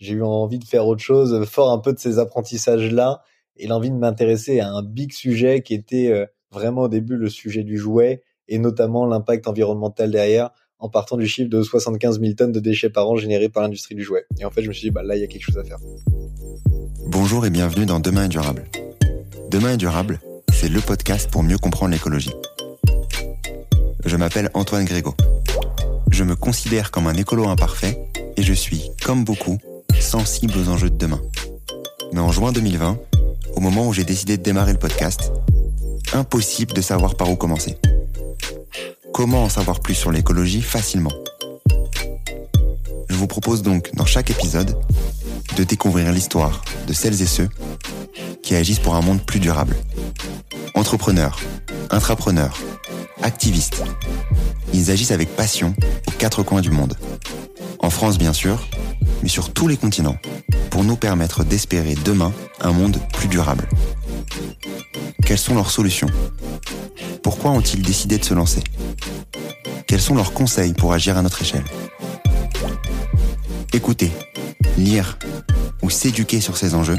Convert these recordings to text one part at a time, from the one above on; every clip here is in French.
j'ai eu envie de faire autre chose, fort un peu de ces apprentissages-là, et l'envie de m'intéresser à un big sujet qui était vraiment au début le sujet du jouet, et notamment l'impact environnemental derrière, en partant du chiffre de 75 000 tonnes de déchets par an générés par l'industrie du jouet. Et en fait, je me suis dit, bah là, il y a quelque chose à faire. Bonjour et bienvenue dans Demain est durable. Demain est durable, c'est le podcast pour mieux comprendre l'écologie. Je m'appelle Antoine Grégo. Je me considère comme un écolo imparfait et je suis, comme beaucoup, sensible aux enjeux de demain. Mais en juin 2020, au moment où j'ai décidé de démarrer le podcast, impossible de savoir par où commencer. Comment en savoir plus sur l'écologie facilement? Je vous propose donc dans chaque épisode de découvrir l'histoire de celles et ceux qui agissent pour un monde plus durable. Entrepreneurs, intrapreneurs, activistes. Ils agissent avec passion aux quatre coins du monde. En France bien sûr, mais sur tous les continents, pour nous permettre d'espérer demain un monde plus durable. Quelles sont leurs solutions? Pourquoi ont-ils décidé de se lancer? Quels sont leurs conseils pour agir à notre échelle? Écouter, lire ou s'éduquer sur ces enjeux,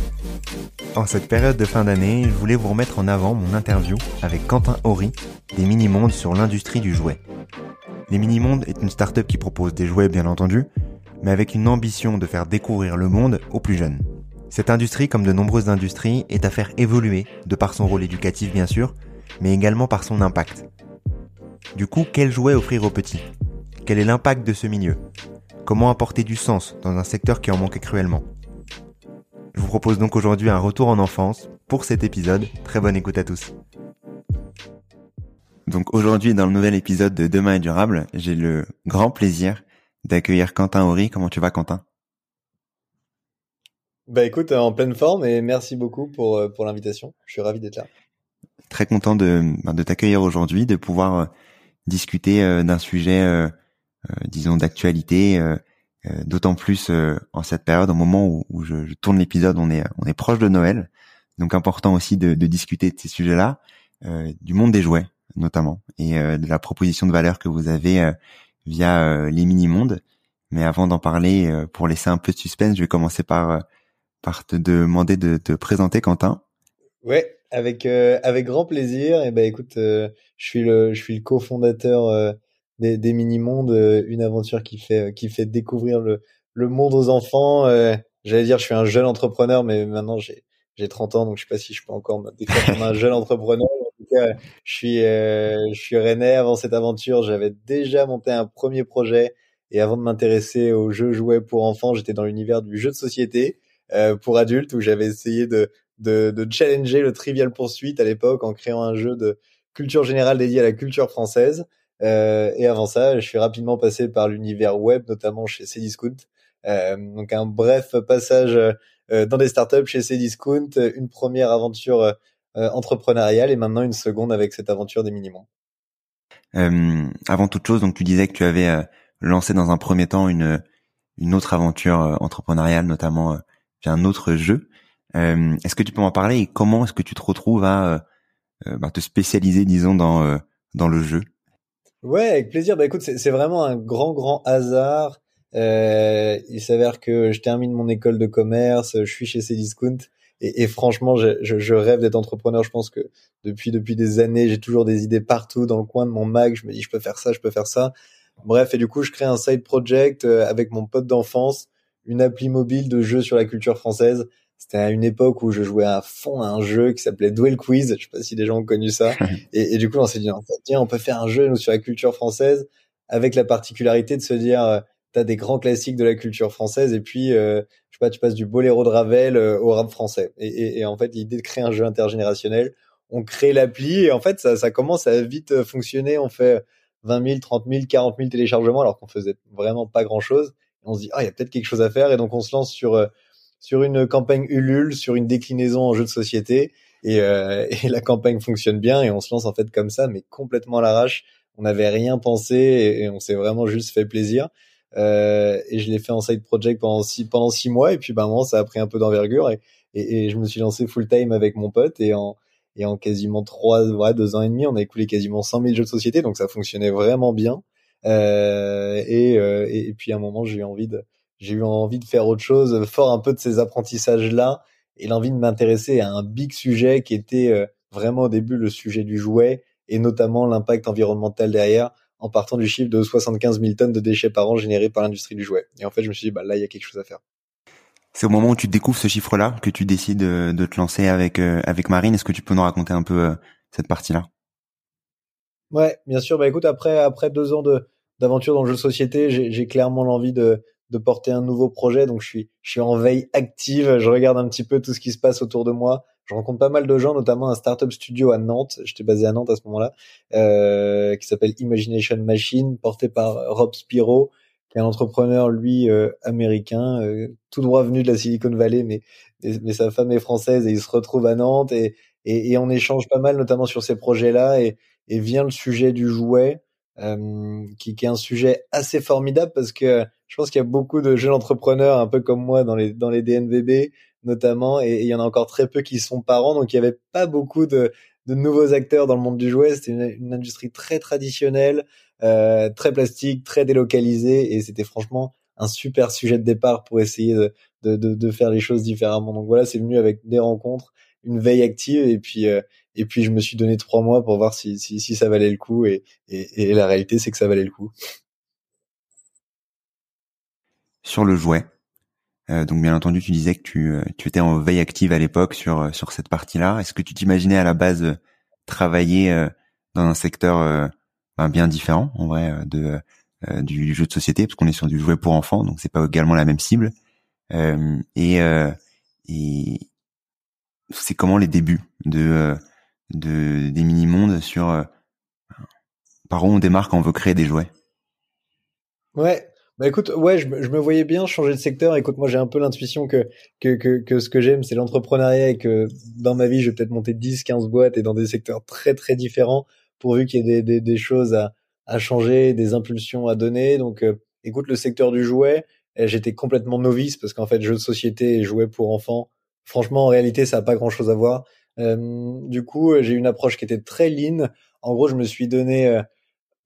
En cette période de fin d'année, je voulais vous remettre en avant mon interview avec Quentin Horry des Mini-Mondes sur l'industrie du jouet. Les Mini-Mondes est une start-up qui propose des jouets bien entendu, mais avec une ambition de faire découvrir le monde aux plus jeunes. Cette industrie, comme de nombreuses industries, est à faire évoluer, de par son rôle éducatif bien sûr, mais également par son impact. Du coup, quel jouet offrir aux petits? Quel est l'impact de ce milieu? Comment apporter du sens dans un secteur qui en manque cruellement? Je vous propose donc aujourd'hui un retour en enfance pour cet épisode. Très bonne écoute à tous. Donc aujourd'hui, dans le nouvel épisode de Demain est durable, j'ai le grand plaisir d'accueillir Quentin Horry. Comment tu vas, Quentin? Bah écoute, en pleine forme et merci beaucoup pour, euh, pour l'invitation. Je suis ravi d'être là. Très content de, ben, de t'accueillir aujourd'hui, de pouvoir euh, discuter euh, d'un sujet, disons, d'actualité, d'autant plus en cette période, au moment où, où je, je, tourne l'épisode, on est, on est proche de Noël. Donc important aussi de, de discuter de ces sujets-là, du monde des jouets notamment, et de la proposition de valeur que vous avez via les mini-mondes. Mais avant d'en parler, pour laisser un peu de suspense, je vais commencer par par te demander de te présenter, Quentin. Ouais, avec avec grand plaisir. Et ben écoute, je suis le je suis le cofondateur des, des mini mondes, une aventure qui fait qui fait découvrir le le monde aux enfants. J'allais dire, je suis un jeune entrepreneur, mais maintenant j'ai j'ai 30 ans, donc je sais pas si je peux encore me décrire comme un jeune entrepreneur. En tout cas, je suis je suis rennais. Avant cette aventure, j'avais déjà monté un premier projet. Et avant de m'intéresser aux jeux jouets pour enfants, j'étais dans l'univers du jeu de société euh, pour adultes où j'avais essayé de, de, de challenger le Trivial Poursuite à l'époque en créant un jeu de culture générale dédié à la culture française. Euh, et avant ça, je suis rapidement passé par l'univers web, notamment chez Cdiscount. Euh, donc un bref passage euh, dans des startups chez Cdiscount, une première aventure euh, entrepreneuriale et maintenant une seconde avec cette aventure des minimums. Euh, avant toute chose, donc tu disais que tu avais lancé dans un premier temps une une autre aventure entrepreneuriale, notamment via un autre jeu. Euh, est-ce que tu peux m'en parler et comment est-ce que tu te retrouves à euh, bah, te spécialiser, disons, dans euh, dans le jeu? Ouais, avec plaisir. Bah écoute, c'est vraiment un grand grand hasard. il s'avère que je termine mon école de commerce, je suis chez Cdiscount et, et franchement, je, je, je rêve d'être entrepreneur. Je pense que depuis depuis des années, j'ai toujours des idées partout dans le coin de mon Mac. Je me dis, je peux faire ça, je peux faire ça. Bref, et du coup, je crée un side project avec mon pote d'enfance, une appli mobile de jeux sur la culture française. C'était à une époque où je jouais à fond à un jeu qui s'appelait Duel Quiz. Je sais pas si des gens ont connu ça. et, et, du coup, on s'est dit, en fait, tiens, on peut faire un jeu nous, sur la culture française avec la particularité de se dire, euh, t'as des grands classiques de la culture française et puis, euh, je sais pas, tu passes du boléro de Ravel euh, au rap français. Et, et, et en fait, l'idée de créer un jeu intergénérationnel, on crée l'appli et en fait, ça, ça commence à vite fonctionner. On fait 20 000, 30 000, 40 000 téléchargements alors qu'on faisait vraiment pas grand chose. on se dit, ah, il y a peut-être quelque chose à faire et donc on se lance sur sur une campagne Ulule, sur une déclinaison en jeu de société. et, et la campagne fonctionne bien et on se lance en fait comme ça, mais complètement à l'arrache. On n'avait rien pensé et, on s'est vraiment juste fait plaisir. et je l'ai fait en side project pendant six pendant six mois et puis ben ça a pris un peu d'envergure et, et, je me suis lancé full time avec mon pote et en et en quasiment trois, ouais, deux ans et demi, on a écoulé quasiment 100 000 jeux de société, donc ça fonctionnait vraiment bien. Euh, et, euh, et, puis à un moment, j'ai eu envie de, j'ai eu envie de faire autre chose, fort un peu de ces apprentissages-là, et l'envie de m'intéresser à un big sujet qui était euh, vraiment au début le sujet du jouet, et notamment l'impact environnemental derrière, en partant du chiffre de 75 000 tonnes de déchets par an générés par l'industrie du jouet. Et en fait, je me suis dit, bah là, il y a quelque chose à faire. C'est au moment où tu découvres ce chiffre-là que tu décides de, te lancer avec euh, avec Marine. Est-ce que tu peux nous raconter un peu euh, cette partie-là? Ouais, bien sûr. Bah écoute, après après deux ans de d'aventure dans le jeu de société, j'ai clairement l'envie de de porter un nouveau projet. Donc je suis je suis en veille active. Je regarde un petit peu tout ce qui se passe autour de moi. Je rencontre pas mal de gens, notamment un startup studio à Nantes. J'étais basé à Nantes à ce moment-là, euh, qui s'appelle Imagination Machine, porté par Rob Spiro, qui est un entrepreneur lui euh, américain, euh, tout droit venu de la Silicon Valley, mais, mais, sa femme est française et il se retrouve à Nantes et, et, et on échange pas mal, notamment sur ces projets-là et, et vient le sujet du jouet, euh, qui, qui, est un sujet assez formidable parce que je pense qu'il y a beaucoup de jeunes entrepreneurs, un peu comme moi dans les dans les DNVB notamment, et, il y en a encore très peu qui sont parents, donc il y avait pas beaucoup de, de nouveaux acteurs dans le monde du jouet. C'était une, une industrie très traditionnelle euh, très plastique, très délocalisé, et c'était franchement un super sujet de départ pour essayer de, de, de, faire les choses différemment. Donc voilà, c'est venu avec des rencontres, une veille active, et puis euh, et puis je me suis donné trois mois pour voir si, si, si ça valait le coup, et, et la réalité c'est que ça valait le coup. Sur le jouet, euh, donc bien entendu, tu disais que tu, euh, tu étais en veille active à l'époque sur sur cette partie-là. Est-ce que tu t'imaginais à la base travailler dans un secteur bien différent en vrai euh, de euh, du jeu de société? Parce qu'on est sur du jouet pour enfants donc c'est pas également la même cible. Euh, et et c'est comment les débuts de de des mini mondes sur par où on démarre quand on veut créer des jouets? Ouais bah écoute, ouais, je, je, me voyais bien changer de secteur. Écoute, moi j'ai un peu l'intuition que, que, que, que ce que j'aime, c'est l'entrepreneuriat et que dans ma vie, je vais peut-être monter 10, 15 boîtes et dans des secteurs très très différents pourvu qu'il y ait des, des, des, choses à, à changer, des impulsions à donner. Donc, euh, écoute, le secteur du jouet, eh, j'étais complètement novice parce qu'en fait, jeux de société et jouets pour enfants, franchement, en réalité, ça n'a pas grand-chose à voir. Euh, du coup, j'ai une approche qui était très lean. En gros, je me suis donné euh,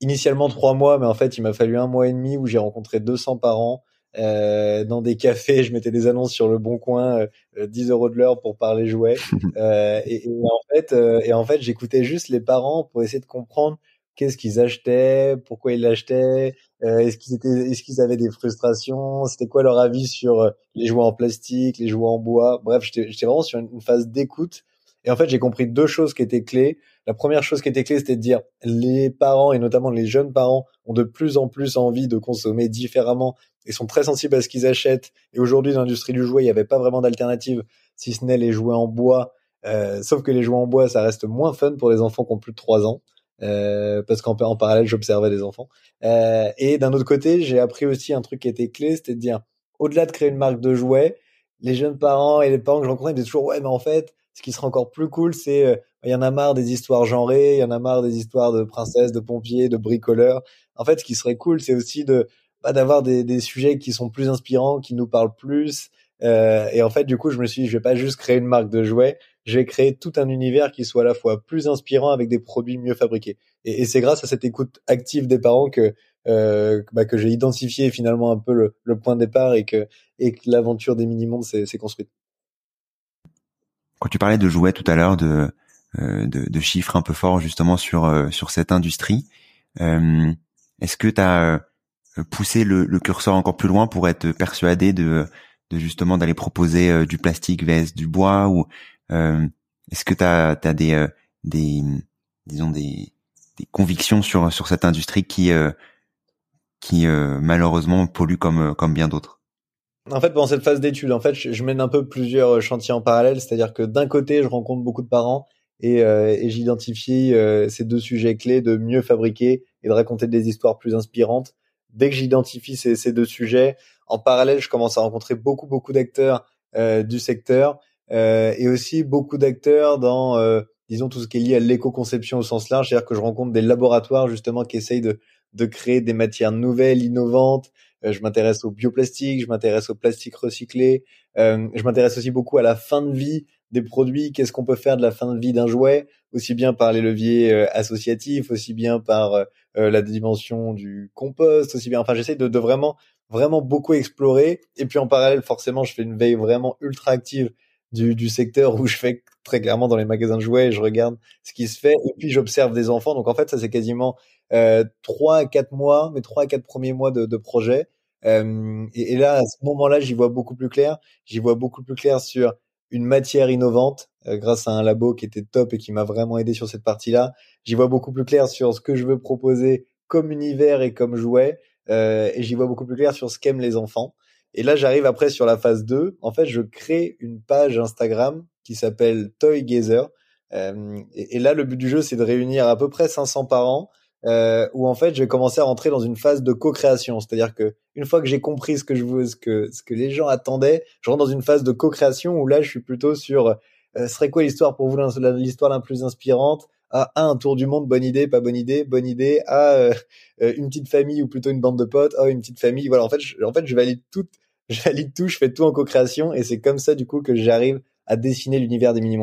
initialement trois mois, mais en fait, il m'a fallu un mois et demi où j'ai rencontré 200 parents. Euh, dans des cafés, je mettais des annonces sur le bon coin, 10 euros de l'heure pour parler jouets. Euh, et, et, en fait, et en fait, j'écoutais juste les parents pour essayer de comprendre qu'est-ce qu'ils achetaient, pourquoi ils l'achetaient, euh, est-ce qu'ils étaient, est-ce qu'ils avaient des frustrations, c'était quoi leur avis sur les jouets en plastique, les jouets en bois. Bref, j'étais, j'étais vraiment sur une phase d'écoute. Et en fait, j'ai compris deux choses qui étaient clés. La première chose qui était clé, c'était de dire les parents et notamment les jeunes parents ont de plus en plus envie de consommer différemment et sont très sensibles à ce qu'ils achètent. Et aujourd'hui, dans l'industrie du jouet, il n'y avait pas vraiment d'alternative, si ce n'est les jouets en bois. Euh, sauf que les jouets en bois, ça reste moins fun pour les enfants qui ont plus de 3 ans. Euh, parce qu'en en parallèle, j'observais des enfants. Euh, et d'un autre côté, j'ai appris aussi un truc qui était clé, c'était de dire, au-delà de créer une marque de jouets, les jeunes parents et les parents que je rencontrais, ils disaient toujours, ouais, mais en fait, ce qui serait encore plus cool, c'est, euh, il y en a marre des histoires genrées, il y en a marre des histoires de princesses, de pompiers, de bricoleurs. En fait, ce qui serait cool, c'est aussi de, bah, d'avoir des, des, sujets qui sont plus inspirants, qui nous parlent plus. Euh, et en fait, du coup, je me suis dit, je vais pas juste créer une marque de jouets, je vais créer tout un univers qui soit à la fois plus inspirant avec des produits mieux fabriqués. Et c'est grâce à cette écoute active des parents que euh, bah, que j'ai identifié finalement un peu le, le, point de départ et que et que l'aventure des mini mondes s'est construite. Quand tu parlais de jouets tout à l'heure, de, euh, de, de chiffres un peu forts justement sur euh, sur cette industrie, euh, est-ce que tu as euh, poussé le, le, curseur encore plus loin pour être persuadé de, de justement d'aller proposer euh, du plastique vs du bois ou euh, est-ce que tu as, des, des disons des, des, convictions sur sur cette industrie qui qui malheureusement pollue comme comme bien d'autres. En fait, pendant cette phase d'étude, en fait, je, mène un peu plusieurs chantiers en parallèle, c'est-à-dire que d'un côté, je rencontre beaucoup de parents et, j'identifie ces deux sujets clés de mieux fabriquer et de raconter des histoires plus inspirantes. Dès que j'identifie ces, deux sujets, en parallèle, je commence à rencontrer beaucoup, beaucoup d'acteurs euh, du secteur et aussi beaucoup d'acteurs dans disons tout ce qui est lié à l'éco-conception au sens large, c'est-à-dire que je rencontre des laboratoires justement qui essayent de, de créer des matières nouvelles, innovantes. Euh, je m'intéresse au bioplastique, je m'intéresse au plastique recyclé, euh, je m'intéresse aussi beaucoup à la fin de vie des produits, qu'est-ce qu'on peut faire de la fin de vie d'un jouet, aussi bien par les leviers euh, associatifs, aussi bien par la dimension du compost, aussi bien. Enfin, j'essaie de, vraiment vraiment beaucoup explorer. Et puis en parallèle, forcément, je fais une veille vraiment ultra active du, du secteur où je fais très clairement dans les magasins de jouets, je regarde ce qui se fait et puis j'observe des enfants. Donc en fait, ça c'est quasiment trois à quatre mois, mes trois à quatre premiers mois de, de projet. Euh, et, et, là, à ce moment-là, j'y vois beaucoup plus clair. J'y vois beaucoup plus clair sur une matière innovante euh, grâce à un labo qui était top et qui m'a vraiment aidé sur cette partie-là. J'y vois beaucoup plus clair sur ce que je veux proposer comme univers et comme jouet. Euh, et j'y vois beaucoup plus clair sur ce qu'aiment les enfants. Et là, j'arrive après sur la phase 2. En fait, je crée une page Instagram qui s'appelle Toy Gazer. Euh, et, là, le but du jeu, c'est de réunir à peu près 500 parents, euh, où en fait, je commencer à rentrer dans une phase de co-création. C'est-à-dire que une fois que j'ai compris ce que je veux, ce que ce que les gens attendaient, je rentre dans une phase de co-création où là, je suis plutôt sur euh, serait quoi l'histoire pour vous, l'histoire la plus inspirante? Ah, un tour du monde, bonne idée, pas bonne idée, bonne idée. Ah, euh, une petite famille ou plutôt une bande de potes. Ah, une petite famille. Voilà, en fait, je, en fait, je valide tout, je valide tout, je fais tout en co-création et c'est comme ça du coup que j'arrive à dessiner l'univers des mini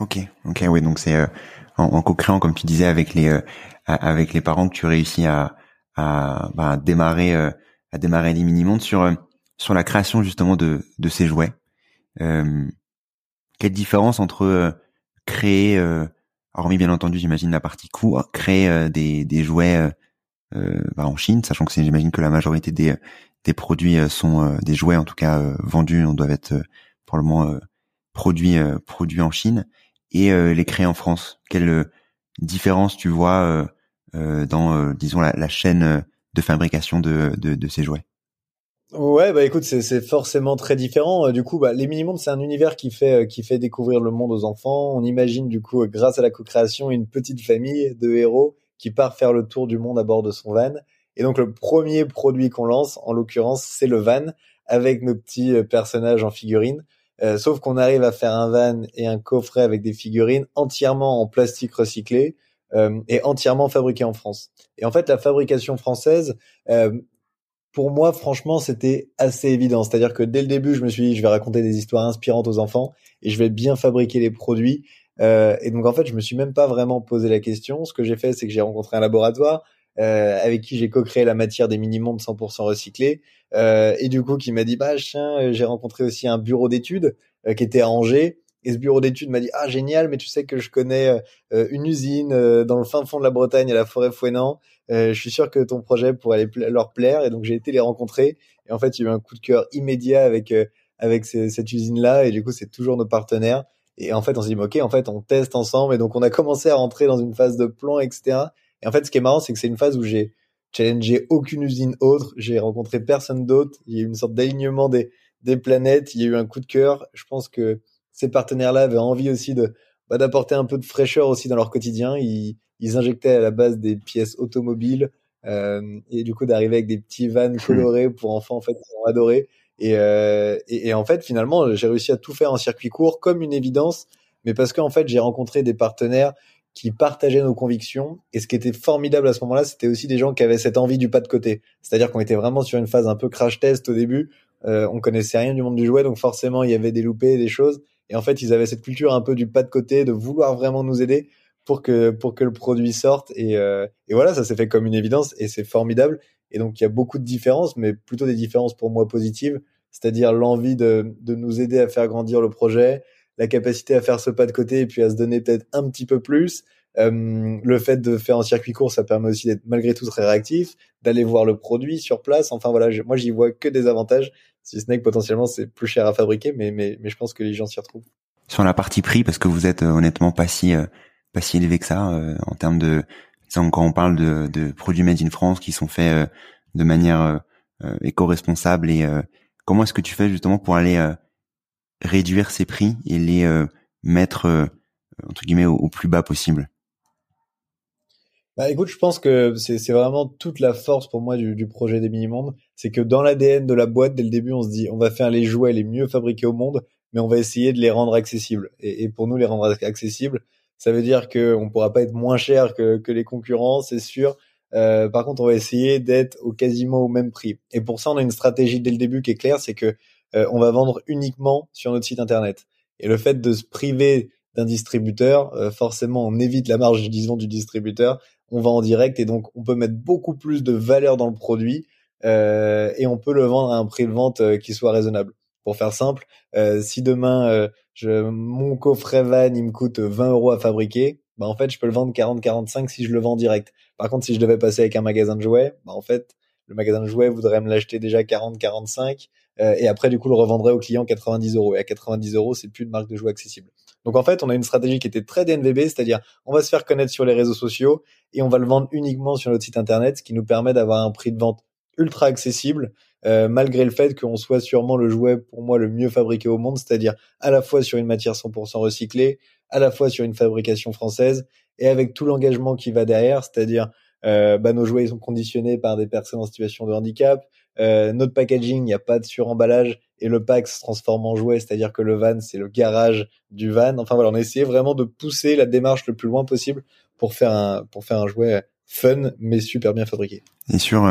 Ok, ok, oui, donc c'est euh, en, co-créant comme tu disais avec les euh, avec les parents que tu réussis à à bah, démarrer euh, à démarrer les mini sur sur la création justement de de ces jouets. quelle différence entre créer, hormis bien entendu, j'imagine la partie coût, créer des des jouets bah, en Chine, sachant que j'imagine que la majorité des des produits sont des jouets en tout cas vendus, on être pour le moment produits produits en Chine et euh, les créer en France Quelle euh, différence tu vois euh, dans, disons, la, chaîne de fabrication de, de, ces jouets Ouais, bah écoute, c'est forcément très différent. Du coup, bah, les mini-mondes, c'est un univers qui fait qui fait découvrir le monde aux enfants. On imagine du coup, grâce à la co-création, une petite famille de héros qui part faire le tour du monde à bord de son van. Et donc le premier produit qu'on lance, en l'occurrence, c'est le van avec nos petits personnages en figurine. Euh, sauf qu'on arrive à faire un van et un coffret avec des figurines entièrement en plastique recyclé euh, et entièrement fabriqué en France. Et en fait, la fabrication française, euh, pour moi, franchement, c'était assez évident. C'est-à-dire que dès le début, je me suis dit, je vais raconter des histoires inspirantes aux enfants et je vais bien fabriquer les produits. et donc, en fait, je me suis même pas vraiment posé la question. Ce que j'ai fait, c'est que j'ai rencontré un laboratoire euh, avec qui j'ai co-créé la matière des mini-mondes 100% recyclés. Euh, et du coup, qui m'a dit, bah, tiens, euh, j'ai rencontré aussi un bureau d'études euh, qui était à Angers. Et ce bureau d'études m'a dit, ah, génial, mais tu sais que je connais une usine dans le fin fond de la Bretagne, à la forêt Fouenant. je suis sûr que ton projet pourrait leur plaire. Et donc, j'ai été les rencontrer. Et en fait, il y a eu un coup de cœur immédiat avec, avec cette usine-là. Et du coup, c'est toujours nos partenaires. Et en fait, on s'est dit, ok, en fait, on teste ensemble. Et donc, on a commencé à rentrer dans une phase de plan, etc. Et en fait, ce qui est marrant, c'est que c'est une phase où j'ai challengé aucune usine autre, j'ai rencontré personne d'autre, il y a eu une sorte d'alignement des, des planètes, il y a eu un coup de cœur. Je pense que ces partenaires-là avaient envie aussi de bah, d'apporter un peu de fraîcheur aussi dans leur quotidien. Ils, ils injectaient à la base des pièces automobiles euh, et du coup d'arriver avec des petits vannes hmm. colorés pour enfants en fait qui ont adoré. Et, euh, et, et, en fait finalement j'ai réussi à tout faire en circuit court comme une évidence, mais parce qu'en fait j'ai rencontré des partenaires qui partageaient nos convictions. Et ce qui était formidable à ce moment-là, c'était aussi des gens qui avaient cette envie du pas de côté. C'est-à-dire qu'on était vraiment sur une phase un peu crash test au début. Euh, on connaissait rien du monde du jouet, donc forcément il y avait des loupés, des choses. Et en fait, ils avaient cette culture un peu du pas de côté, de vouloir vraiment nous aider pour que pour que le produit sorte. Et, euh, et voilà, ça s'est fait comme une évidence et c'est formidable. Et donc il y a beaucoup de différences, mais plutôt des différences pour moi positives, c'est-à-dire l'envie de, de nous aider à faire grandir le projet, la capacité à faire ce pas de côté et puis à se donner peut-être un petit peu plus. Euh, le fait de faire un circuit court, ça permet aussi d'être malgré tout très réactif, d'aller voir le produit sur place. Enfin voilà, moi j'y vois que des avantages, si ce n'est que potentiellement c'est plus cher à fabriquer, mais, mais, mais je pense que les gens s'y retrouvent. Sur la partie prix, parce que vous êtes euh, honnêtement pas si euh, pas si élevé que ça euh, en termes de quand on parle de, de, produits made in France qui sont faits de manière éco-responsable et comment est-ce que tu fais justement pour aller réduire ces prix et les euh, mettre euh, entre guillemets au, plus bas possible? Bah écoute, je pense que c'est vraiment toute la force pour moi du, du projet des mini-mondes. C'est que dans l'ADN de la boîte, dès le début, on se dit on va faire les jouets les mieux fabriqués au monde, mais on va essayer de les rendre accessibles. Et, pour nous, les rendre accessibles, ça veut dire qu'on pourra pas être moins cher que, que les concurrents, c'est sûr. Euh, par contre, on va essayer d'être au quasiment au même prix. Et pour ça, on a une stratégie dès le début qui est claire, c'est que euh, on va vendre uniquement sur notre site internet. Et le fait de se priver d'un distributeur, euh, forcément, on évite la marge, disons, du distributeur. On va en direct et donc on peut mettre beaucoup plus de valeur dans le produit euh, et on peut le vendre à un prix de vente euh, qui soit raisonnable. Pour faire simple, euh, si demain je, mon coffret van il me coûte 20 euros à fabriquer, bah en fait je peux le vendre 40-45 si je le vends en direct. Par contre, si je devais passer avec un magasin de jouets, bah en fait le magasin de jouets voudrait me l'acheter déjà 40-45 et après du coup le revendrait au client 90 euros. Et à 90 euros, c'est plus une marque de jouets accessible. Donc en fait, on a une stratégie qui était très DNVB, c'est-à-dire on va se faire connaître sur les réseaux sociaux et on va le vendre uniquement sur notre site internet, ce qui nous permet d'avoir un prix de vente ultra accessible, euh, malgré le fait qu'on soit sûrement le jouet pour moi le mieux fabriqué au monde, c'est-à-dire à la fois sur une matière 100% recyclée, à la fois sur une fabrication française et avec tout l'engagement qui va derrière, c'est-à-dire euh, bah, nos jouets sont conditionnés par des personnes en situation de handicap, euh, notre packaging, il n'y a pas de suremballage et le pack se transforme en jouet, c'est-à-dire que le van c'est le garage du van. Enfin voilà, on a essayé vraiment de pousser la démarche le plus loin possible pour faire un pour faire un jouet fun mais super bien fabriqué. Et sur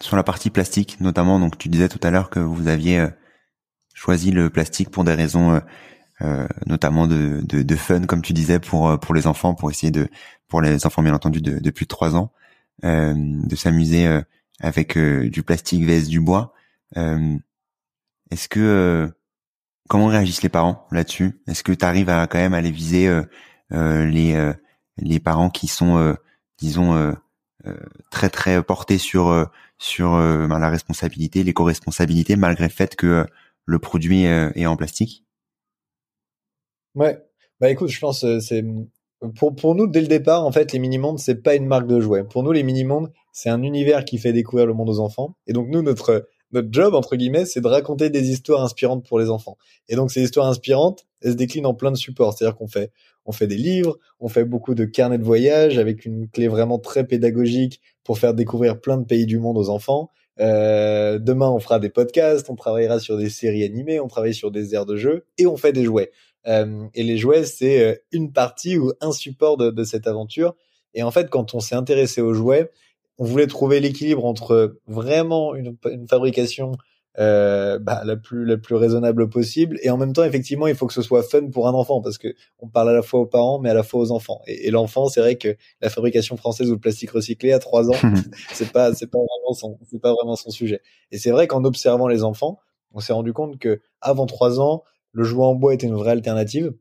sur la partie plastique notamment, donc tu disais tout à l'heure que vous aviez euh, choisi le plastique pour des raisons euh, euh, notamment de, de, de, fun, comme tu disais, pour pour les enfants, pour essayer de pour les enfants bien entendu de, de plus de trois ans, de s'amuser avec du plastique vs du bois. Est-ce que comment réagissent les parents là-dessus? Est-ce que tu arrives à quand même à viser les les parents qui sont disons très très portés sur sur euh, ben, la responsabilité, l'éco-responsabilité, malgré le fait que euh, le produit est en plastique? Ouais, bah écoute, je pense euh, c'est pour pour nous dès le départ en fait les mini-mondes c'est pas une marque de jouets. Pour nous les mini-mondes c'est un univers qui fait découvrir le monde aux enfants. Et donc nous notre notre job entre guillemets c'est de raconter des histoires inspirantes pour les enfants. Et donc ces histoires inspirantes elles se déclinent en plein de supports, c'est-à-dire qu'on fait on fait des livres, on fait beaucoup de carnets de voyage avec une clé vraiment très pédagogique pour faire découvrir plein de pays du monde aux enfants. Euh, demain, on fera des podcasts, on travaillera sur des séries animées, on travaille sur des aires de jeu et on fait des jouets. Euh, et les jouets, c'est euh, une partie ou un support de, de cette aventure. Et en fait, quand on s'est intéressé aux jouets, on voulait trouver l'équilibre entre vraiment une, une fabrication euh, bah, la plus la plus raisonnable possible et en même temps effectivement il faut que ce soit fun pour un enfant parce que on parle à la fois aux parents mais à la fois aux enfants. Et, l'enfant c'est vrai que la fabrication française ou le plastique recyclé à trois ans c'est pas c'est pas vraiment son c'est pas vraiment son sujet. Et c'est vrai qu'en observant les enfants on s'est rendu compte que avant trois ans le jouet en bois était une vraie alternative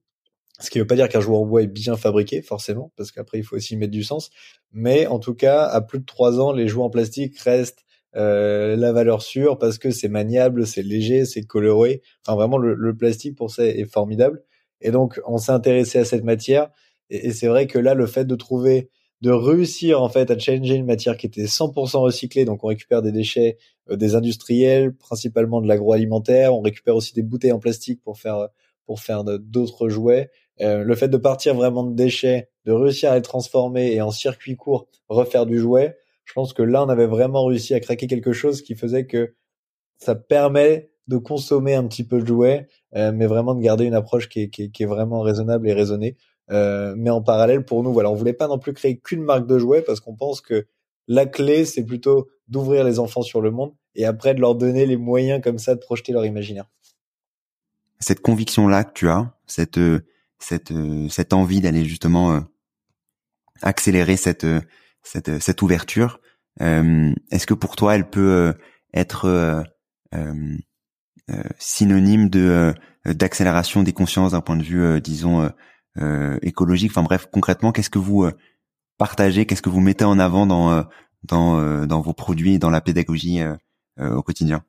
ce qui veut pas dire qu'un jouet en bois est bien fabriqué, forcément, parce qu'après, il faut aussi mettre du sens. Mais en tout cas, à plus de trois ans, les jouets en plastique restent euh, la valeur sûre parce que c'est maniable, c'est léger, c'est coloré. Enfin vraiment le, plastique pour ça est formidable. Et donc on s'est intéressé à cette matière et, c'est vrai que là le fait de trouver de réussir en fait à changer une matière qui était 100% recyclée, donc on récupère des déchets euh, des industriels, principalement de l'agroalimentaire, on récupère aussi des bouteilles en plastique pour faire pour faire d'autres jouets. Euh, le fait de partir vraiment de déchets, de réussir à les transformer et en circuit court refaire du jouet, je pense que là, on avait vraiment réussi à craquer quelque chose qui faisait que ça permet de consommer un petit peu de jouet, euh, mais vraiment de garder une approche qui est, qui est, vraiment raisonnable et raisonnée. Euh, mais en parallèle, pour nous, voilà, on voulait pas non plus créer qu'une marque de jouets parce qu'on pense que la clé, c'est plutôt d'ouvrir les enfants sur le monde et après de leur donner les moyens comme ça de projeter leur imaginaire. Cette conviction-là que tu as, cette cette cette envie d'aller justement accélérer cette cette, cette ouverture. Euh, est-ce que pour toi, elle peut euh, être euh, synonyme de d'accélération des consciences d'un point de vue, disons, écologique? Enfin bref, concrètement, qu'est-ce que vous partagez, qu'est-ce que vous mettez en avant dans dans dans vos produits et dans la pédagogie au quotidien?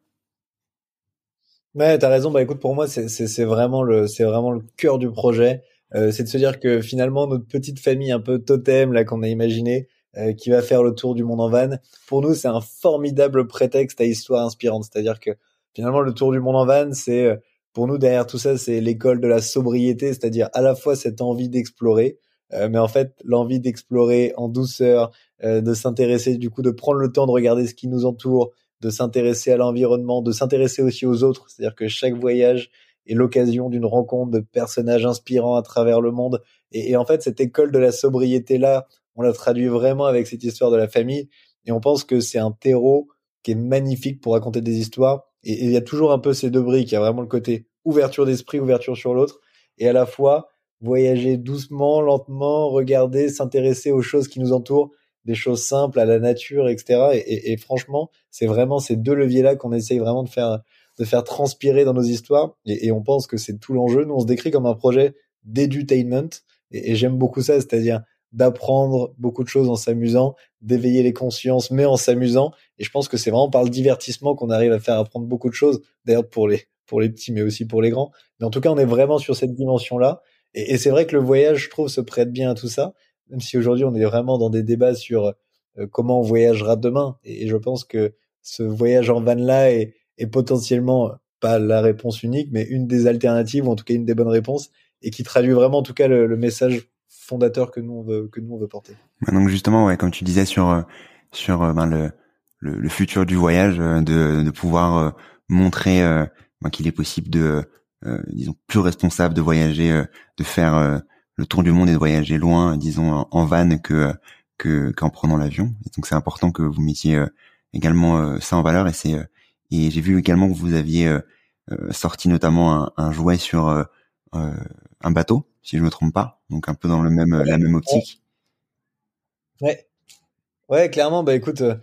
Ouais, t'as raison. Bah écoute, pour moi, c'est vraiment le c'est vraiment le cœur du projet. c'est de se dire que finalement notre petite famille un peu totem là qu'on a imaginé, euh, qui va faire le tour du monde en van. Pour nous, c'est un formidable prétexte à histoire inspirante. C'est-à-dire que finalement, le tour du monde en van, c'est euh, pour nous derrière tout ça, c'est l'école de la sobriété, c'est-à-dire à la fois cette envie d'explorer, euh, mais en fait l'envie d'explorer en douceur, de s'intéresser, du coup, de prendre le temps de regarder ce qui nous entoure, de s'intéresser à l'environnement, de s'intéresser aussi aux autres. C'est-à-dire que chaque voyage est l'occasion d'une rencontre de personnages inspirants à travers le monde. Et, et en fait, cette école de la sobriété là, on la traduit vraiment avec cette histoire de la famille. Et on pense que c'est un terreau qui est magnifique pour raconter des histoires. Et il y a toujours un peu ces deux briques. Il y a vraiment le côté ouverture d'esprit, ouverture sur l'autre, et à la fois voyager doucement, lentement, regarder, s'intéresser aux choses qui nous entourent, des choses simples, à la nature, etc. Et, franchement, c'est vraiment ces deux leviers-là qu'on essaye vraiment de faire, de faire transpirer dans nos histoires. Et, on pense que c'est tout l'enjeu. Nous, on se décrit comme un projet d'edutainment. Et, et j'aime beaucoup ça, c'est-à-dire d'apprendre beaucoup de choses en s'amusant, d'éveiller les consciences, mais en s'amusant. Et je pense que c'est vraiment par le divertissement qu'on arrive à faire apprendre beaucoup de choses. D'ailleurs, pour les, pour les petits, mais aussi pour les grands. Mais en tout cas, on est vraiment sur cette dimension-là. Et, et c'est vrai que le voyage, je trouve, se prête bien à tout ça. Même si aujourd'hui, on est vraiment dans des débats sur euh, comment on voyagera demain. Et, je pense que ce voyage en van-là est, est potentiellement pas la réponse unique, mais une des alternatives, ou en tout cas une des bonnes réponses, et qui traduit vraiment, en tout cas, le, le message fondateur que nous on veut que nous on veut porter. Donc justement, ouais, comme tu disais sur euh, sur euh, ben, le, le, le futur du voyage, euh, de, de pouvoir montrer ben, qu'il est possible de disons plus responsable de voyager, de faire le tour du monde et de voyager loin, disons en, van que que qu'en prenant l'avion. Donc c'est important que vous mettiez également ça en valeur et c'est et j'ai vu également que vous aviez sorti notamment un, jouet sur un bateau, si je me trompe pas. Donc un peu dans le même, la même optique. Ouais. Ouais, clairement. Bah écoute, euh,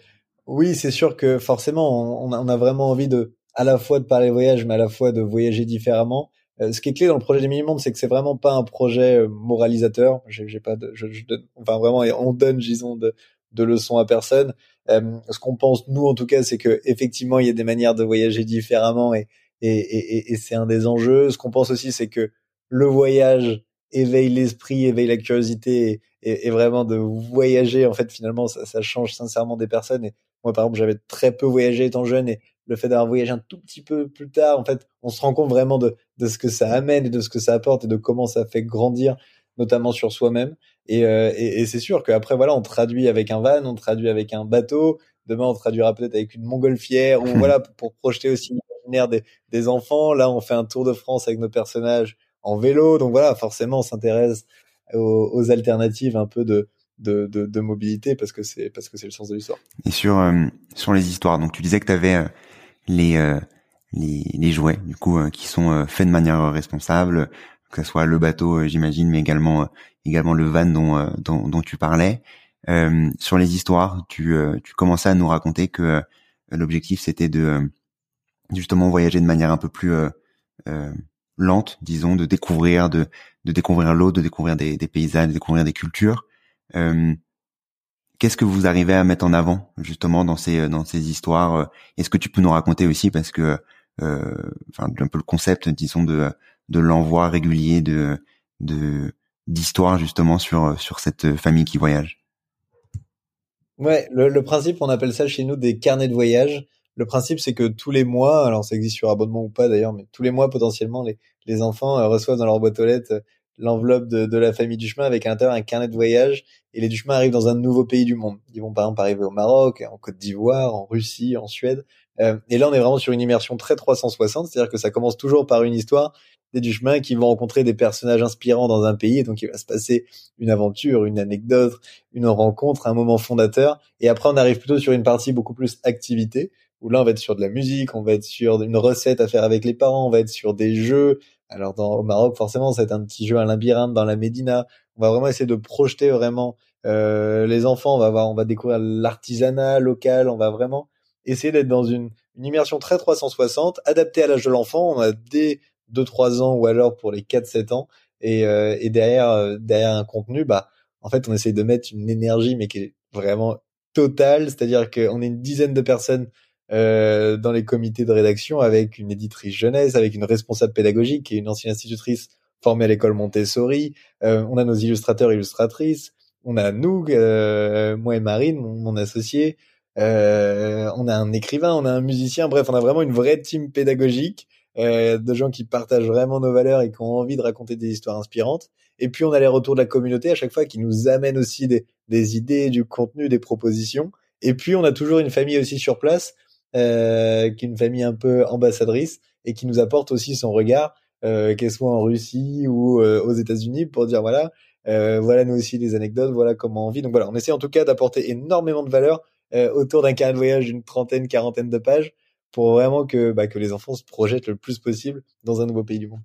oui, c'est sûr que forcément, on, on, a, vraiment envie de, à la fois de parler voyage, mais à la fois de voyager différemment. Euh, ce qui est clé dans le projet des mini-mondes, c'est que c'est vraiment pas un projet euh, moralisateur. J'ai pas de, je, je donne, enfin vraiment, on donne, disons, de, de leçons à personne. ce qu'on pense nous, en tout cas, c'est que effectivement, il y a des manières de voyager différemment et et, et, et c'est un des enjeux. Ce qu'on pense aussi, c'est que le voyage éveille l'esprit, éveille la curiosité et, et, vraiment de voyager. En fait, finalement, ça, ça, change sincèrement des personnes. Et moi, par exemple, j'avais très peu voyagé étant jeune et le fait d'avoir voyagé un tout petit peu plus tard, en fait, on se rend compte vraiment de, de ce que ça amène et de ce que ça apporte et de comment ça fait grandir, notamment sur soi-même. Et, euh, et, et c'est sûr qu'après, voilà, on traduit avec un van, on traduit avec un bateau. Demain, on traduira peut-être avec une montgolfière ou voilà, pour, pour projeter aussi l'imaginaire des, des enfants. Là, on fait un tour de France avec nos personnages en vélo. Donc voilà, forcément, on s'intéresse aux, alternatives un peu de, de, de, mobilité parce que c'est parce que c'est le sens de l'histoire. Et sur euh, sur les histoires, donc tu disais que tu avais euh, les, euh, les les jouets du coup qui sont faits de manière responsable, que ce soit le bateau, j'imagine, mais également également le van dont dont, dont tu parlais. sur les histoires, tu tu commençais à nous raconter que l'objectif c'était de justement voyager de manière un peu plus lente, disons, de découvrir, de, de découvrir l'eau, de découvrir des, des, paysages, de découvrir des cultures. Euh, Qu'est-ce que vous arrivez à mettre en avant justement dans ces dans ces histoires Est-ce que tu peux nous raconter aussi parce que euh, enfin un peu le concept disons de de l'envoi régulier de de d'histoires justement sur sur cette famille qui voyage? Ouais, le, principe on appelle ça chez nous des carnets de voyage. Le principe, c'est que tous les mois, alors ça existe sur abonnement ou pas d'ailleurs, mais tous les mois potentiellement, les, les enfants euh, reçoivent dans leur boîte aux lettres euh, l'enveloppe de, de, la famille Duchemin avec à l'intérieur un carnet de voyage. Et les Duchemin arrivent dans un nouveau pays du monde. Ils vont par exemple arriver au Maroc, en Côte d'Ivoire, en Russie, en Suède. Euh, et là, on est vraiment sur une immersion très 360, c'est-à-dire que ça commence toujours par une histoire des Duchemin qui vont rencontrer des personnages inspirants dans un pays, et donc il va se passer une aventure, une anecdote, une rencontre, un moment fondateur. Et après, on arrive plutôt sur une partie beaucoup plus activité, où là on va être sur de la musique, on va être sur une recette à faire avec les parents, on va être sur des jeux. Alors dans, au Maroc forcément ça va être un petit jeu à labyrinthe dans la Médina. On va vraiment essayer de projeter vraiment les enfants. On va voir, on va découvrir l'artisanat local. On va vraiment essayer d'être dans une, une immersion très 360, adaptée à l'âge de l'enfant. On a dès 2-3 ans ou alors pour les 4-7 ans. Et, euh, et derrière, euh, derrière un contenu, bah en fait on essaye de mettre une énergie mais qui est vraiment totale. C'est-à-dire qu'on est une dizaine de personnes euh, dans les comités de rédaction avec une éditrice jeunesse, avec une responsable pédagogique est une ancienne institutrice formée à l'école Montessori. Euh, on a nos illustrateurs, illustratrices. On a nous, euh, moi et Marine, mon, associé. Euh, on a un écrivain, on a un musicien. Bref, on a vraiment une vraie team pédagogique de gens qui partagent vraiment nos valeurs et qui ont envie de raconter des histoires inspirantes. Et puis on a les retours de la communauté à chaque fois qui nous amènent aussi des, des idées, du contenu, des propositions. Et puis on a toujours une famille aussi sur place euh, qui est une famille un peu ambassadrice et qui nous apporte aussi son regard. qu'elle soit en Russie ou aux États-Unis, pour dire voilà, voilà nous aussi des anecdotes, voilà comment on vit. Donc voilà, on essaie en tout cas d'apporter énormément de valeur autour d'un carnet de voyage d'une trentaine, quarantaine de pages pour vraiment que bah, que les enfants se projettent le plus possible dans un nouveau pays du monde.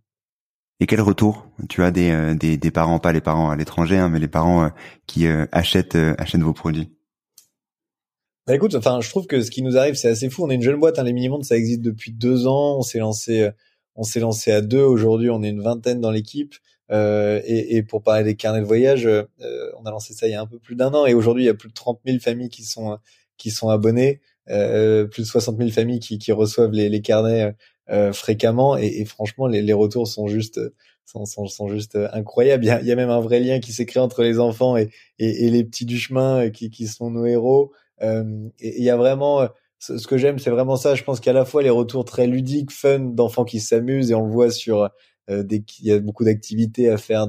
Et quel retour tu as des, des, des parents, pas les parents à l'étranger, hein, mais les parents qui achètent achètent vos produits? Bah écoute, enfin, je trouve que ce qui nous arrive, c'est assez fou. On est une jeune boîte, hein, les mini-mondes, ça existe depuis deux ans. On s'est lancé, on s'est lancé à deux. Aujourd'hui, on est une vingtaine dans l'équipe. Euh, et, pour parler des carnets de voyage, euh, on a lancé ça il y a un peu plus d'un an. Et aujourd'hui, il y a plus de 30 000 familles qui sont qui sont abonnées, euh, plus de 60 000 familles qui, qui reçoivent les, carnets fréquemment. Et, franchement, les, retours sont juste sont, sont, juste incroyables. Il y, a, même un vrai lien qui s'est créé entre les enfants et, et, les petits du chemin qui, qui sont nos héros. Il y a vraiment ce, que j'aime, c'est vraiment ça. Je pense qu'à la fois les retours très ludiques, fun d'enfants qui s'amusent et on le voit sur des, il y a beaucoup d'activités à faire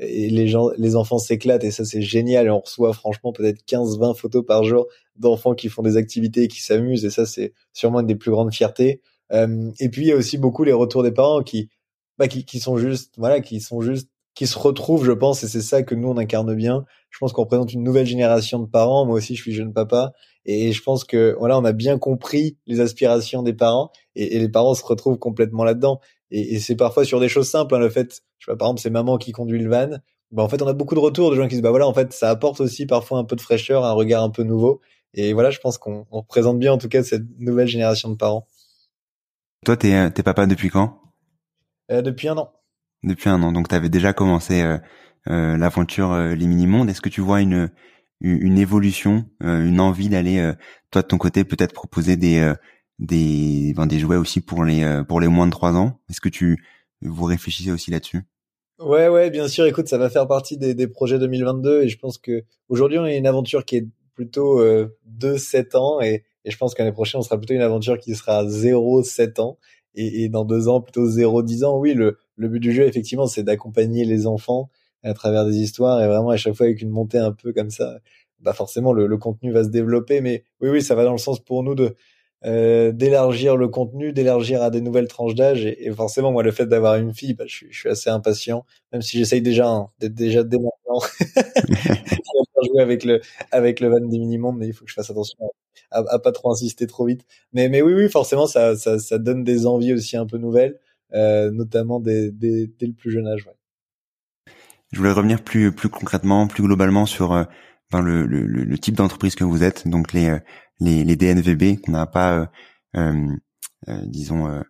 et les gens, les enfants s'éclatent et ça c'est génial. Et on reçoit franchement peut-être 15-20 photos par jour d'enfants qui font des activités et qui s'amusent et ça c'est sûrement une des plus grandes fiertés. Euh, et puis il y a aussi beaucoup les retours des parents qui, bah, qui, qui sont juste, voilà, qui sont juste qui se retrouvent, je pense, et c'est ça que nous on incarne bien. Je pense qu'on représente une nouvelle génération de parents. Moi aussi, je suis jeune papa, et je pense que voilà, on a bien compris les aspirations des parents, et, les parents se retrouvent complètement là-dedans. Et, c'est parfois sur des choses simples. Hein, le fait, je sais pas, par exemple, c'est maman qui conduit le van. Bah, en fait, on a beaucoup de retours de gens qui disent bah voilà, en fait, ça apporte aussi parfois un peu de fraîcheur, un regard un peu nouveau. Et voilà, je pense qu'on représente bien en tout cas cette nouvelle génération de parents. Toi, t'es t'es papa depuis quand? Euh, Depuis un an. Depuis un an. Donc, tu avais déjà commencé euh, euh, l'aventure euh, Les Mini-Mondes. Est-ce que tu vois une, une évolution, une envie d'aller, toi de ton côté, peut-être proposer des des ben, des jouets aussi pour les pour les moins de trois ans Est-ce que tu vous réfléchissez aussi là-dessus? Ouais, ouais, bien sûr. Écoute, ça va faire partie des, des projets 2022 et je pense que aujourd'hui on a une aventure qui est plutôt euh, de 7 ans et, et je pense qu'année prochaine on sera plutôt une aventure qui sera 0-7 ans et, et, dans deux ans plutôt 0-10 ans. Oui, le, le but du jeu, effectivement, c'est d'accompagner les enfants à travers des histoires et vraiment à chaque fois avec une montée un peu comme ça, bah forcément le, le contenu va se développer. Mais oui, oui, ça va dans le sens pour nous de euh, d'élargir le contenu, d'élargir à des nouvelles tranches d'âge. Et, forcément, moi, le fait d'avoir une fille, bah, je, suis, je suis assez impatient, même si j'essaye déjà hein, d'être déjà dès maintenant. jouer avec le avec le van des mini mondes, mais il faut que je fasse attention à, à, pas trop insister trop vite. Mais mais oui, oui, forcément, ça, ça, ça donne des envies aussi un peu nouvelles. Euh, notamment dès, dès, dès, le plus jeune âge. Ouais. Je voulais revenir plus plus concrètement, plus globalement sur euh, le, le, le, type d'entreprise que vous êtes, donc les euh, les, les DNVB qu'on n'a pas, euh, disons,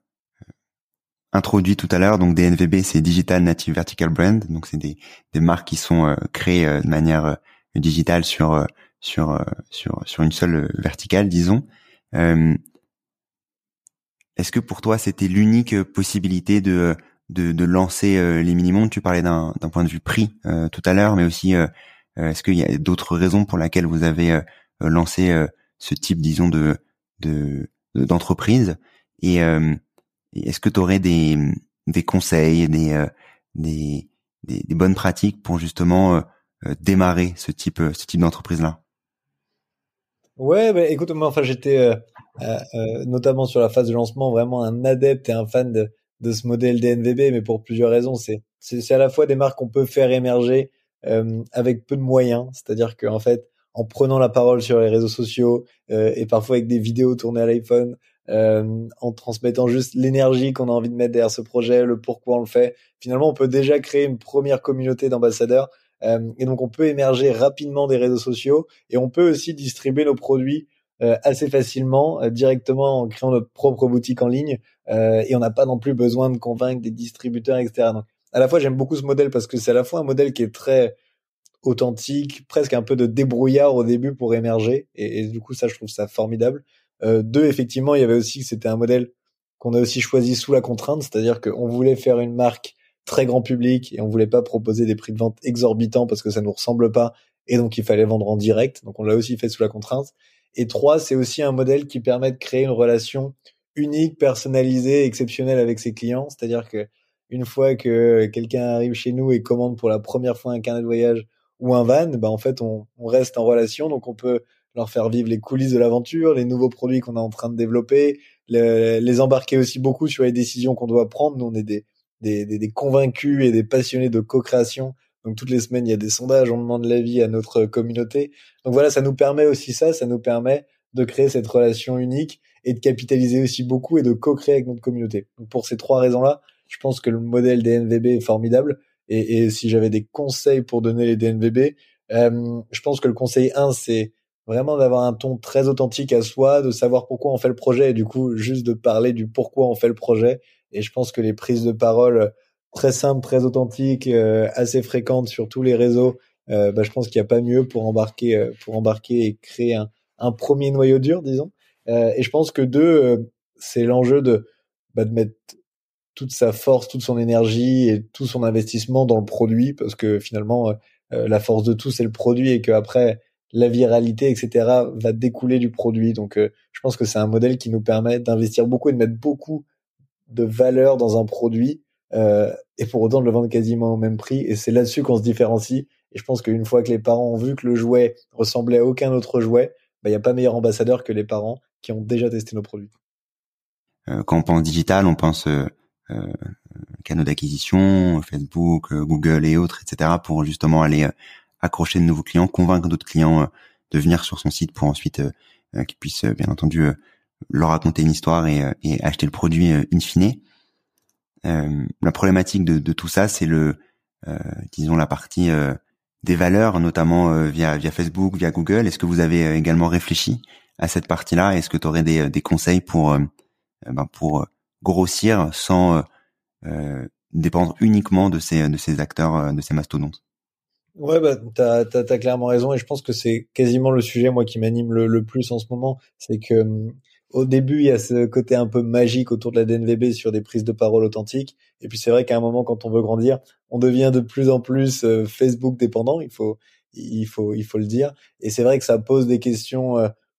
introduit tout à l'heure. Donc DNVB, c'est Digital Native Vertical Brand, donc c'est des, des marques qui sont créées de manière digitale sur sur sur sur une seule verticale, disons. Est-ce que pour toi c'était l'unique euh, possibilité de de, de lancer euh, les mini-mondes? Tu parlais d'un point de vue prix euh, tout à l'heure, mais aussi est-ce qu'il y a d'autres raisons pour lesquelles vous avez lancé ce type, disons, de d'entreprise. Et est-ce que tu aurais des des conseils, des des, des, des bonnes pratiques pour justement démarrer ce type ce type d'entreprise là Ouais, bah, écoute, moi, enfin, j'étais euh, euh, euh, notamment sur la phase de lancement vraiment un adepte et un fan de, de ce modèle DNVB, mais pour plusieurs raisons. C'est c'est à la fois des marques qu'on peut faire émerger euh, avec peu de moyens, c'est-à-dire qu'en fait, en prenant la parole sur les réseaux sociaux et parfois avec des vidéos tournées à l'iPhone, en transmettant juste l'énergie qu'on a envie de mettre derrière ce projet, le pourquoi on le fait, finalement, on peut déjà créer une première communauté d'ambassadeurs euh, et donc on peut émerger rapidement des réseaux sociaux et on peut aussi distribuer nos produits euh, assez facilement euh, directement en créant notre propre boutique en ligne et on n'a pas non plus besoin de convaincre des distributeurs etc. Donc à la fois j'aime beaucoup ce modèle parce que c'est à la fois un modèle qui est très authentique, presque un peu de débrouillard au début pour émerger et, du coup ça je trouve ça formidable. Euh, deux effectivement il y avait aussi que c'était un modèle qu'on a aussi choisi sous la contrainte, c'est-à-dire qu'on voulait faire une marque très grand public et on voulait pas proposer des prix de vente exorbitants parce que ça nous ressemble pas et donc il fallait vendre en direct. Donc on l'a aussi fait sous la contrainte. Et trois, c'est aussi un modèle qui permet de créer une relation unique, personnalisée, exceptionnelle avec ses clients. C'est-à-dire que une fois que quelqu'un arrive chez nous et commande pour la première fois un carnet de voyage ou un van, bah en fait on, on reste en relation, donc on peut leur faire vivre les coulisses de l'aventure, les nouveaux produits qu'on est en train de développer, les embarquer aussi beaucoup sur les décisions qu'on doit prendre. Nous on est des des, des, des convaincus et des passionnés de co-création. Donc toutes les semaines, il y a des sondages, on demande l'avis à notre communauté. Donc voilà, ça nous permet aussi ça, ça nous permet de créer cette relation unique et de capitaliser aussi beaucoup et de co-créer avec notre communauté. Donc pour ces trois raisons-là, je pense que le modèle des NVB est formidable. Et, et si j'avais des conseils pour donner les DNVB, euh, je pense que le conseil 1, c'est vraiment d'avoir un ton très authentique à soi, de savoir pourquoi on fait le projet et du coup juste de parler du pourquoi on fait le projet. Et je pense que les prises de parole très simples, très authentiques, euh, assez fréquentes sur tous les réseaux, euh, bah, je pense qu'il n'y a pas mieux pour embarquer, euh, pour embarquer et créer un, un premier noyau dur, disons. Euh, et je pense que deux, c'est l'enjeu de, bah, de mettre toute sa force, toute son énergie et tout son investissement dans le produit, parce que finalement, la force de tout, c'est le produit, et qu'après, la viralité, etc., va découler du produit. Donc, je pense que c'est un modèle qui nous permet d'investir beaucoup et de mettre beaucoup de valeur dans un produit, euh, et pour autant de le vendre quasiment au même prix. Et c'est là-dessus qu'on se différencie. Et je pense qu'une fois que les parents ont vu que le jouet ressemblait à aucun autre jouet, bah, il n'y a pas meilleur ambassadeur que les parents qui ont déjà testé nos produits. Euh, quand on pense digital, on pense euh, euh canaux d'acquisition, Facebook, euh, Google et autres, etc., pour justement aller euh, accrocher de nouveaux clients, convaincre d'autres clients de venir sur son site pour ensuite qu'ils puissent bien entendu leur raconter une histoire et, et acheter le produit in fine. la problématique de, tout ça, c'est le, disons la partie des valeurs, notamment via Facebook, via Google. Est-ce que vous avez également réfléchi à cette partie-là? Est-ce que tu aurais des, des conseils pour ben, pour grossir sans euh, dépendre uniquement de ces de ces acteurs, euh, de ces mastodontes. Ouais, bah, t'as as, clairement raison et je pense que c'est quasiment le sujet moi qui m'anime le, le, plus en ce moment, c'est que au début il y a ce côté un peu magique autour de la DNVB sur des prises de parole authentiques. Et puis c'est vrai qu'à un moment quand on veut grandir, on devient de plus en plus euh, Facebook dépendant, il faut il faut il faut le dire. Et c'est vrai que ça pose des questions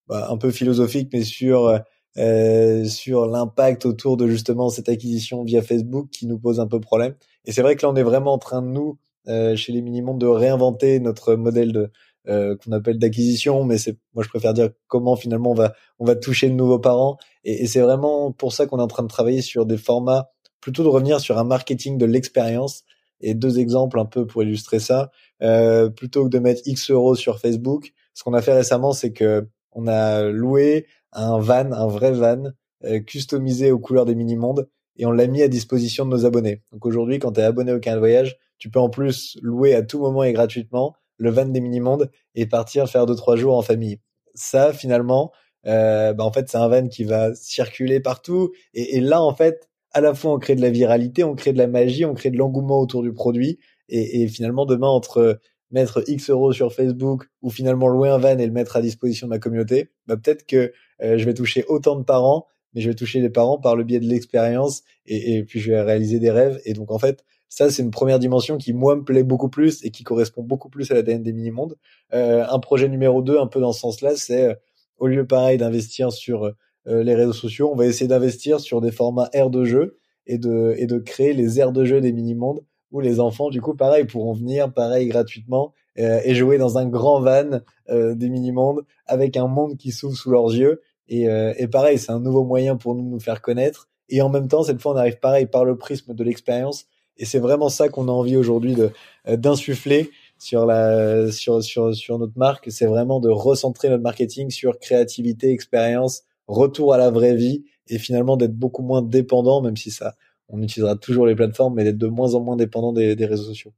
bah, un peu philosophiques mais sur euh, sur l'impact autour de justement cette acquisition via Facebook qui nous pose un peu problème. Et c'est vrai que là, on est vraiment en train de nous, euh, chez les Minimondes, de réinventer notre modèle de euh, qu'on appelle d'acquisition, mais c'est moi je préfère dire comment finalement on va on va toucher de nouveaux parents. Et, et c'est vraiment pour ça qu'on est en train de travailler sur des formats plutôt de revenir sur un marketing de l'expérience. Et deux exemples un peu pour illustrer ça. Euh, plutôt que de mettre X euros sur Facebook, ce qu'on a fait récemment, c'est que on a loué un van, un vrai van, euh, customisé aux couleurs des mini-mondes, et on l'a mis à disposition de nos abonnés. Donc aujourd'hui, quand tu es abonné au Canal Voyage, tu peux en plus louer à tout moment et gratuitement le van des mini-mondes et partir faire deux trois jours en famille. Ça, finalement, euh, bah en fait, c'est un van qui va circuler partout. Et, et, là, en fait, à la fois, on crée de la viralité, on crée de la magie, on crée de l'engouement autour du produit. Et, et finalement, demain, entre mettre X euros sur Facebook ou finalement louer un van et le mettre à disposition de ma communauté, bah peut-être que euh, je vais toucher autant de parents, mais je vais toucher les parents par le biais de l'expérience et, et, puis je vais réaliser des rêves. Et donc en fait, ça c'est une première dimension qui moi me plaît beaucoup plus et qui correspond beaucoup plus à l'ADN des mini-mondes. Euh, un projet numéro 2 un peu dans ce sens-là, c'est euh, au lieu pareil d'investir sur euh, les réseaux sociaux, on va essayer d'investir sur des formats aires de jeu et de, et de créer les aires de jeu des mini-mondes où les enfants, du coup, pareil, pourront venir, pareil, gratuitement, euh, et jouer dans un grand van euh, des mini-mondes avec un monde qui s'ouvre sous leurs yeux. Et, euh, et pareil, c'est un nouveau moyen pour nous nous faire connaître. Et en même temps, cette fois, on arrive pareil par le prisme de l'expérience. Et c'est vraiment ça qu'on a envie aujourd'hui de d'insuffler sur la sur sur sur notre marque. C'est vraiment de recentrer notre marketing sur créativité, expérience, retour à la vraie vie et finalement d'être beaucoup moins dépendant, même si ça on utilisera toujours les plateformes, mais d'être de moins en moins dépendant des, des réseaux sociaux.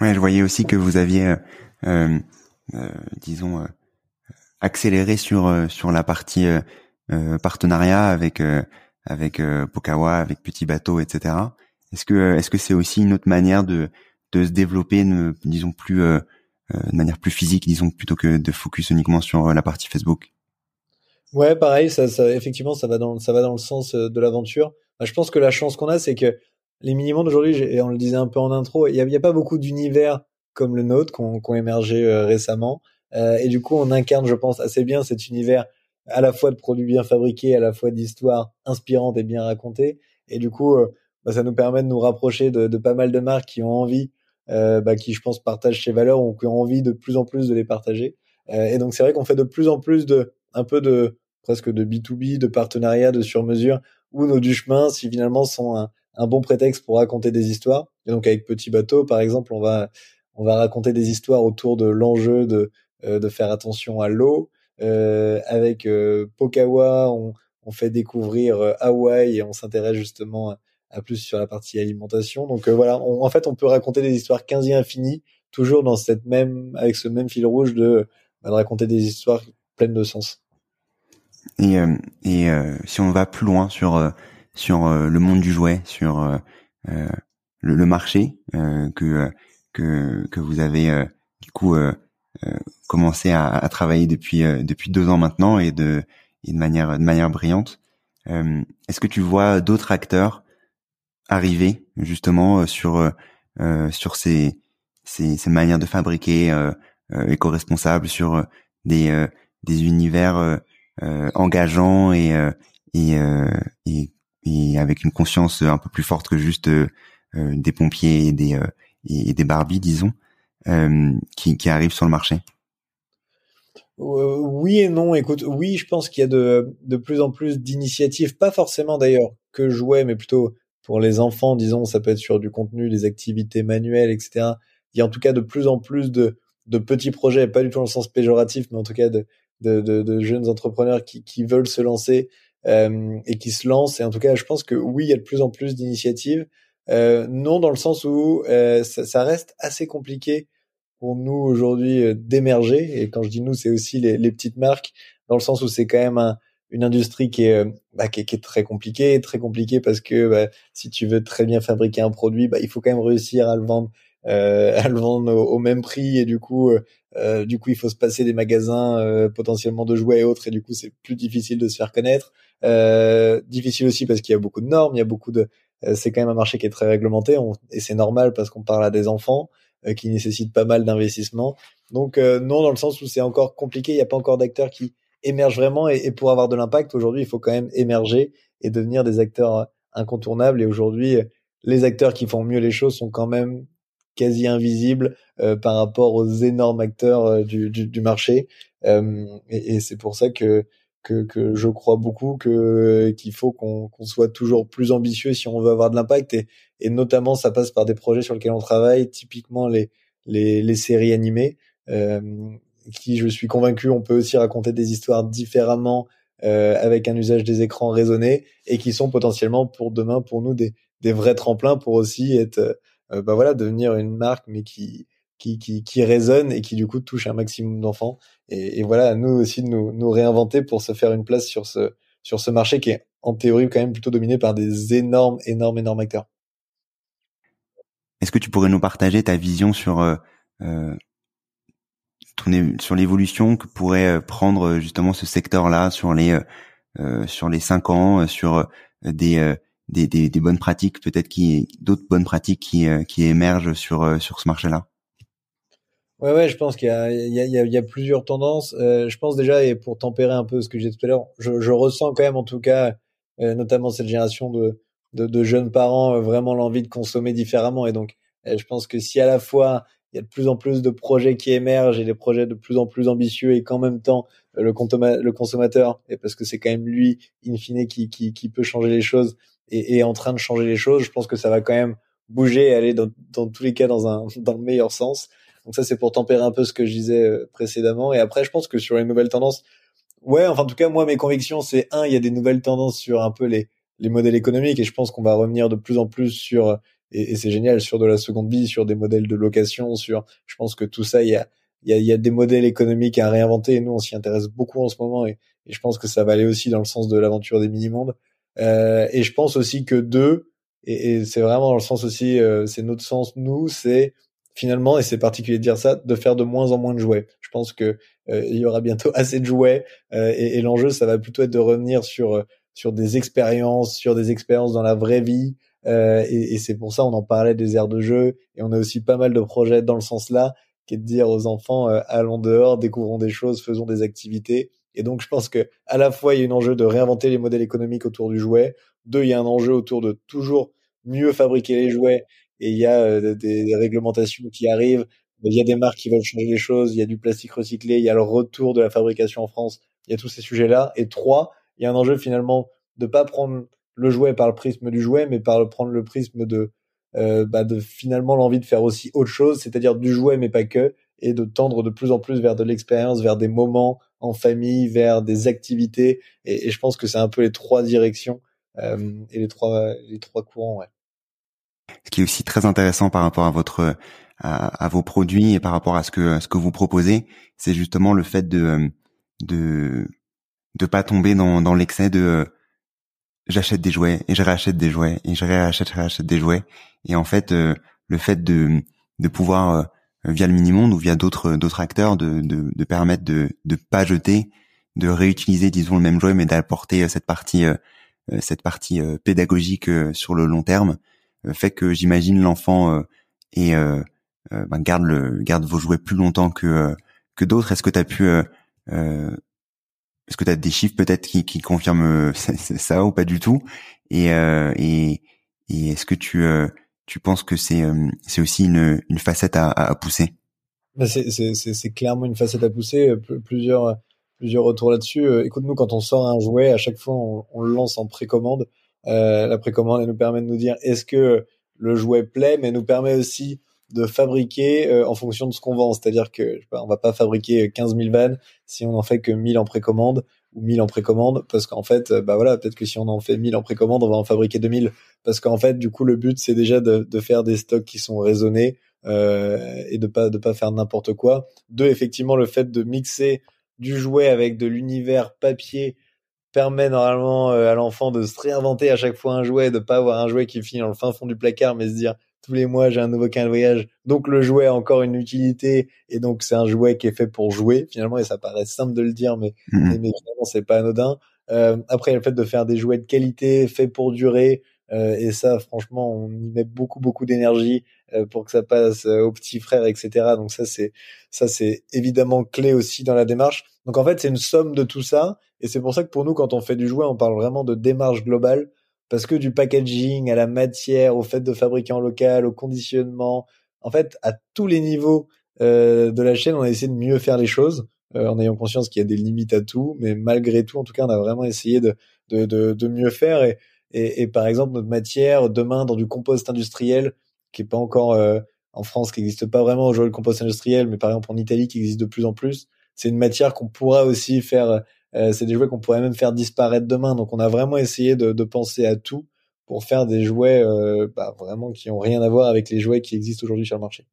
Ouais, je voyais aussi que vous aviez, euh, euh, euh disons, euh, accéléré sur euh, sur la partie partenariat avec avec Pokawa, avec Petit Bateau, etc. Est-ce que est-ce que c'est aussi une autre manière de de se développer, disons plus de manière plus physique, disons plutôt que de focus uniquement sur la partie Facebook? Ouais, pareil, ça, ça, effectivement, ça va dans, ça va dans le sens de l'aventure. Bah, je pense que la chance qu'on a, c'est que les mini-mondes aujourd'hui, et on le disait un peu en intro, il n'y a, a, pas beaucoup d'univers comme le nôtre qui ont émergé euh, récemment. Euh, et du coup, on incarne, je pense, assez bien cet univers à la fois de produits bien fabriqués, à la fois d'histoires inspirantes et bien racontées. Et du coup, euh, bah, ça nous permet de nous rapprocher de, de, pas mal de marques qui ont envie, euh, bah, qui je pense partagent ces valeurs ou qui ont envie de plus en plus de les partager. et donc c'est vrai qu'on fait de plus en plus de, un peu de presque de B2B, de partenariat, de sur-mesure, où nos du chemin, si finalement sont un, un bon prétexte pour raconter des histoires. Et donc avec Petit Bateau, par exemple, on va on va raconter des histoires autour de l'enjeu de de faire attention à l'eau. avec Pokawa, on, on fait découvrir Hawaï et on s'intéresse justement à, plus sur la partie alimentation. Donc voilà, en fait, on peut raconter des histoires quasi infinies, toujours dans cette même avec ce même fil rouge de, bah, de raconter des histoires pleines de sens. Et, euh, et euh, si on va plus loin sur euh, sur le monde du jouet, sur le, le, marché que que que vous avez du coup commencé à, à, travailler depuis depuis deux ans maintenant et de et de manière de manière brillante. Est-ce que tu vois d'autres acteurs arriver justement sur sur ces, ces, ces manières de fabriquer éco-responsables, sur des des univers euh, engageant et, euh, et, euh, et, et, avec une conscience un peu plus forte que juste des pompiers et des, et des Barbies, disons, qui, qui arrivent sur le marché? Oui et non. Écoute, oui, je pense qu'il y a de, de plus en plus d'initiatives, pas forcément d'ailleurs que jouer, mais plutôt pour les enfants, disons, ça peut être sur du contenu, des activités manuelles, etc. Il y a en tout cas de plus en plus de, de petits projets, pas du tout dans le sens péjoratif, mais en tout cas de, de, de, de jeunes entrepreneurs qui, qui veulent se lancer euh, et qui se lancent. Et en tout cas, je pense que oui, il y a de plus en plus d'initiatives. Euh, non, dans le sens où euh, ça, ça, reste assez compliqué pour nous aujourd'hui euh, d'émerger. Et quand je dis nous, c'est aussi les, les, petites marques, dans le sens où c'est quand même un, une industrie qui est, euh, bah, qui, est, très compliquée, très compliquée parce que bah, si tu veux très bien fabriquer un produit, bah, il faut quand même réussir à le vendre euh, à le vendre au, même prix. Et du coup du coup il faut se passer des magasins potentiellement de jouets et autres. Et du coup c'est plus difficile de se faire connaître. Difficile aussi parce qu'il y a beaucoup de normes il y a beaucoup de c'est quand même un marché qui est très réglementé et c'est normal parce qu'on parle à des enfants qui nécessitent pas mal d'investissement donc non dans le sens où c'est encore compliqué il n'y a pas encore d'acteurs qui émergent vraiment et, et pour avoir de l'impact aujourd'hui il faut quand même émerger et devenir des acteurs incontournables et aujourd'hui les acteurs qui font mieux les choses sont quand même quasi invisible euh, par rapport aux énormes acteurs euh, du, du, du, marché. Euh, et, et c'est pour ça que, que, que, je crois beaucoup que qu'il faut qu'on qu'on soit toujours plus ambitieux si on veut avoir de l'impact. Et, et notamment, ça passe par des projets sur lesquels on travaille, typiquement les, les, les séries animées. qui, je suis convaincu, on peut aussi raconter des histoires différemment euh, avec un usage des écrans raisonné et qui sont potentiellement pour demain pour nous des, des vrais tremplins pour aussi être euh, bah voilà, devenir une marque, mais qui, qui, qui, qui résonne et qui du coup touche un maximum d'enfants. Et, voilà, nous aussi de nous, nous réinventer pour se faire une place sur ce, sur ce marché qui est en théorie quand même plutôt dominé par des énormes, énormes, énormes acteurs. Est-ce que tu pourrais nous partager ta vision sur euh, euh sur l'évolution que pourrait euh, prendre justement ce secteur-là sur les euh, sur les cinq ans, sur des des, des, des bonnes pratiques, peut-être qui d'autres bonnes pratiques qui, euh, qui émergent sur euh, sur ce marché-là? Ouais, ouais, je pense qu'il y a, y, y a plusieurs tendances. Euh, je pense déjà, et pour tempérer un peu ce que j'ai dit tout à l'heure, je, je, ressens quand même, en tout cas, notamment cette génération de, de, de jeunes parents, vraiment l'envie de consommer différemment. Et donc, je pense que si à la fois il y a de plus en plus de projets qui émergent et des projets de plus en plus ambitieux et qu'en même temps le, le consommateur, et parce que c'est quand même lui, in fine, qui, qui, qui peut changer les choses, est, en train de changer les choses. Je pense que ça va quand même bouger et aller dans, dans tous les cas dans un dans le meilleur sens. Donc ça c'est pour tempérer un peu ce que je disais euh, précédemment. Et après je pense que sur les nouvelles tendances, ouais, enfin en tout cas moi mes convictions c'est un, il y a des nouvelles tendances sur un peu les les modèles économiques et je pense qu'on va revenir de plus en plus sur et, et c'est génial sur de la seconde vie, sur des modèles de location, sur je pense que tout ça il y a il y a, il y a des modèles économiques à réinventer et nous on s'y intéresse beaucoup en ce moment et, et je pense que ça va aller aussi dans le sens de l'aventure des mini-mondes. Euh, et je pense aussi que deux, et, et c'est vraiment dans le sens aussi, euh, c'est notre sens, nous, c'est finalement, et c'est particulier de dire ça, de faire de moins en moins de jouets. Je pense que euh, il y aura bientôt assez de jouets, et, et l'enjeu, ça va plutôt être de revenir sur sur des expériences, sur des expériences dans la vraie vie. Euh, et, et c'est pour ça on en parlait des aires de jeu et on a aussi pas mal de projets dans le sens là, qui est de dire aux enfants allons dehors, découvrons des choses, faisons des activités et donc, je pense que à la fois, il y a un enjeu de réinventer les modèles économiques autour du jouet. Deux, il y a un enjeu autour de toujours mieux fabriquer les jouets. Et il y a euh, des, réglementations qui arrivent. Il y a des marques qui veulent changer les choses. Il y a du plastique recyclé. Il y a le retour de la fabrication en France. Il y a tous ces sujets-là. Et trois, il y a un enjeu finalement de pas prendre le jouet par le prisme du jouet, mais par prendre le prisme de euh, bah de finalement l'envie de faire aussi autre chose, c'est-à-dire du jouet mais pas que, et de tendre de plus en plus vers de l'expérience, vers des moments en famille, vers des activités. Et, je pense que c'est un peu les trois directions euh, et les trois les trois courants. Ouais. Ce qui est aussi très intéressant par rapport à votre à, vos produits et par rapport à ce que ce que vous proposez, c'est justement le fait de de de pas tomber dans dans l'excès de j'achète des jouets et je réachète des jouets et je réachète réachète des jouets. Et en fait euh, le fait de de pouvoir euh, via le mini monde ou via d'autres d'autres acteurs de, de de permettre de de pas jeter de réutiliser disons le même jouet mais d'apporter euh, cette partie cette partie pédagogique sur le long terme fait que j'imagine l'enfant et ben garde le garde vos jouets plus longtemps que que d'autres est-ce que tu as pu est-ce que tu des chiffres peut-être qui, qui confirment euh, ça, ou pas du tout? Et, euh, et, et est-ce que tu, euh, tu penses que c'est c'est aussi une, une facette à, à pousser? Bah, c'est clairement une facette à pousser. Plusieurs plusieurs retours là-dessus. Écoute, nous, quand on sort un jouet, à chaque fois, on, on le lance en précommande. Euh, la précommande, elle nous permet de nous dire est-ce que le jouet plaît, mais nous permet aussi de fabriquer euh, en fonction de ce qu'on vend. C'est-à-dire que je sais on va pas fabriquer 15 000 vannes si on en fait que 1000 en précommande ou 1000 en précommande parce qu'en fait, euh, bah voilà, peut-être que si on en fait 1000 en précommande, on va en fabriquer 2000 parce qu'en fait, du coup, le but c'est déjà de, de, faire des stocks qui sont raisonnés euh, et de pas de pas faire n'importe quoi. Deux, effectivement, le fait de mixer du jouet avec de l'univers papier permet normalement à l'enfant de se réinventer à chaque fois un jouet, de pas avoir un jouet qui finit dans le fin fond du placard, mais se dire tous les mois j'ai un nouveau de voyage donc le jouet a encore une utilité et donc c'est un jouet qui est fait pour jouer finalement et ça paraît simple de le dire mais mmh. mais, finalement c'est pas anodin. Euh, après le fait de faire des jouets de qualité faits pour durer euh, et ça franchement on y met beaucoup beaucoup d'énergie euh, pour que ça passe euh, aux petits frères etc donc ça c'est ça c'est évidemment clé aussi dans la démarche. Donc en fait c'est une somme de tout ça et c'est pour ça que pour nous quand on fait du jouet on parle vraiment de démarche globale. Parce que du packaging à la matière, au fait de fabriquer en local, au conditionnement, en fait, à tous les niveaux euh, de la chaîne, on a essayé de mieux faire les choses, euh, en ayant conscience qu'il y a des limites à tout, mais malgré tout, en tout cas, on a vraiment essayé de, de, de, de mieux faire. Et, et, et, par exemple, notre matière, demain, dans du compost industriel, qui est pas encore euh, en France, qui n'existe pas vraiment aujourd'hui le compost industriel, mais par exemple en Italie, qui existe de plus en plus, c'est une matière qu'on pourra aussi faire euh, c'est des jouets qu'on pourrait même faire disparaître demain. Donc on a vraiment essayé de, penser à tout pour faire des jouets euh, bah, vraiment qui ont rien à voir avec les jouets qui existent aujourd'hui sur le marché.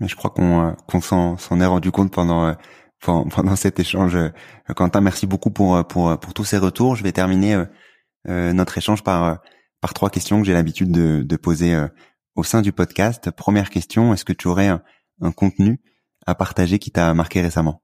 Je crois qu'on euh, s'en est rendu compte pendant pendant, cet échange. Quentin, merci beaucoup pour pour pour tous ces retours. Je vais terminer notre échange par par trois questions que j'ai l'habitude de, de poser au sein du podcast. Première question, est-ce que tu aurais un contenu à partager qui t'a marqué récemment?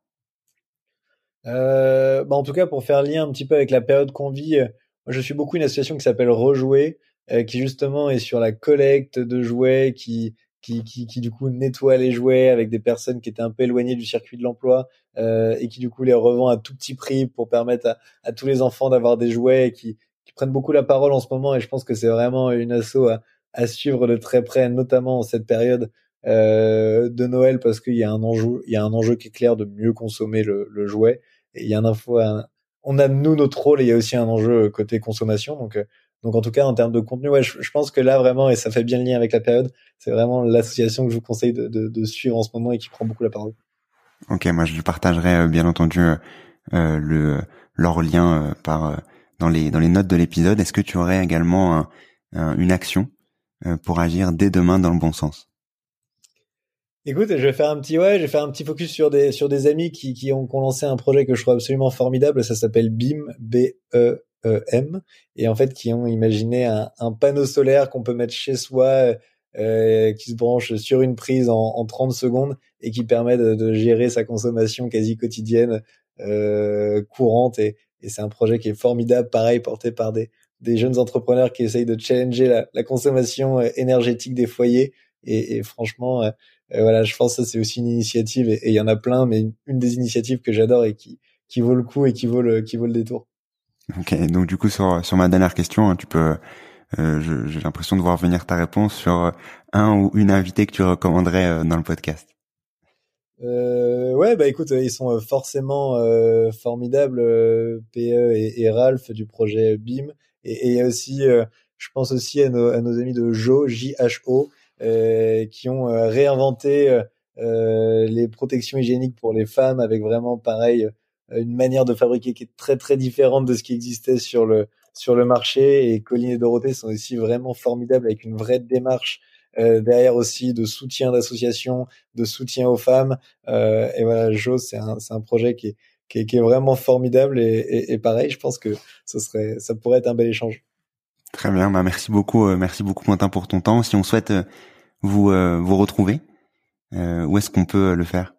Euh, bah en tout cas, pour faire lien un petit peu avec la période qu'on vit, euh, je suis beaucoup une association qui s'appelle Rejouer, euh, qui justement est sur la collecte de jouets, qui, qui, qui, qui, du coup nettoie les jouets avec des personnes qui étaient un peu éloignées du circuit de l'emploi euh, et qui du coup les revend à tout petit prix pour permettre à, à tous les enfants d'avoir des jouets et qui, qui prennent beaucoup la parole en ce moment. Et je pense que c'est vraiment une asso à, à suivre de très près, notamment en cette période de Noël parce qu'il y a un enjeu, il y a un enjeu qui est clair de mieux consommer le, le jouet. Et il y a un on a nous notre rôle et il y a aussi un enjeu côté consommation. Donc, euh, donc en tout cas en termes de contenu, ouais, je, pense que là vraiment et ça fait bien le lien avec la période, c'est vraiment l'association que je vous conseille de, de, de, suivre en ce moment et qui prend beaucoup la parole. Ok, moi je partagerai euh, bien entendu euh, le leur lien par dans les dans les notes de l'épisode. Est-ce que tu aurais également une action pour agir dès demain dans le bon sens? Écoute, je vais faire un petit ouais, je vais faire un petit focus sur des sur des amis qui qui ont, lancé un projet que je trouve absolument formidable. Ça s'appelle BIM, B E E M, et en fait qui ont imaginé un, un panneau solaire qu'on peut mettre chez soi, euh, qui se branche sur une prise en, en 30 secondes et qui permet de, de gérer sa consommation quasi quotidienne euh, courante. Et, et c'est un projet qui est formidable, pareil porté par des des jeunes entrepreneurs qui essayent de challenger la, la consommation euh, énergétique des foyers. Et, et franchement, euh, voilà, je pense que ça c'est aussi une initiative et il y en a plein, mais une, des initiatives que j'adore et qui qui vaut le coup et qui vaut le qui vaut le détour. Ok, donc du coup sur sur ma dernière question, hein, tu peux, euh, j'ai l'impression de voir venir ta réponse sur un ou une invitée que tu recommanderais euh, dans le podcast. Euh, ouais, bah écoute, ils sont forcément euh, formidables, PE et, et, Ralph du projet BIM. Et a aussi, je pense aussi à nos, à nos amis de Jo, J-H-O, qui ont réinventé les protections hygiéniques pour les femmes avec vraiment pareil une manière de fabriquer qui est très très différente de ce qui existait sur le sur le marché. Et Colline et Dorothée sont aussi vraiment formidables avec une vraie démarche euh, derrière aussi de soutien d'associations, de soutien aux femmes. Euh, et voilà, Jo, c'est un, c'est un projet qui est, qui est, qui est vraiment formidable et, et, et, pareil, je pense que ce serait, ça pourrait être un bel échange. Très bien, bah merci beaucoup, euh, merci beaucoup Quentin pour ton temps. Si on souhaite euh, vous vous retrouver, où est-ce qu'on peut le faire?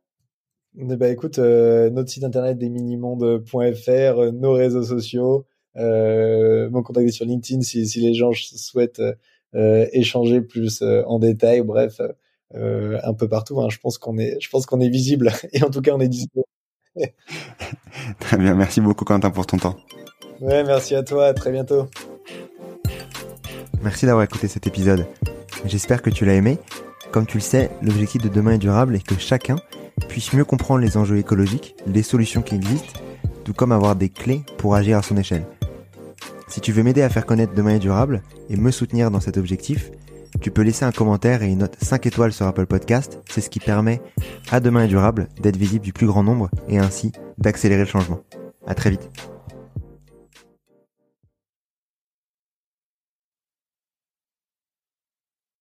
Bah écoute, notre site internet des minimondes.fr, nos réseaux sociaux, euh, me contacter sur LinkedIn si, si les gens souhaitent euh, échanger plus euh, en détail. Bref, euh, un peu partout. Hein. Je pense qu'on est, je pense qu'on est visible et en tout cas on est disponible. Très bien, merci beaucoup Quentin pour ton temps. Ouais, merci à toi, à très bientôt. Merci d'avoir écouté cet épisode. J'espère que tu l'as aimé. Comme tu le sais, l'objectif de demain est durable et que chacun puisse mieux comprendre les enjeux écologiques, les solutions qui existent, tout comme avoir des clés pour agir à son échelle. Si tu veux m'aider à faire connaître Demain est durable et me soutenir dans cet objectif, tu peux laisser un commentaire et une note 5 étoiles sur Apple Podcast. C'est ce qui permet à Demain est durable d'être visible du plus grand nombre et ainsi d'accélérer le changement. À très vite.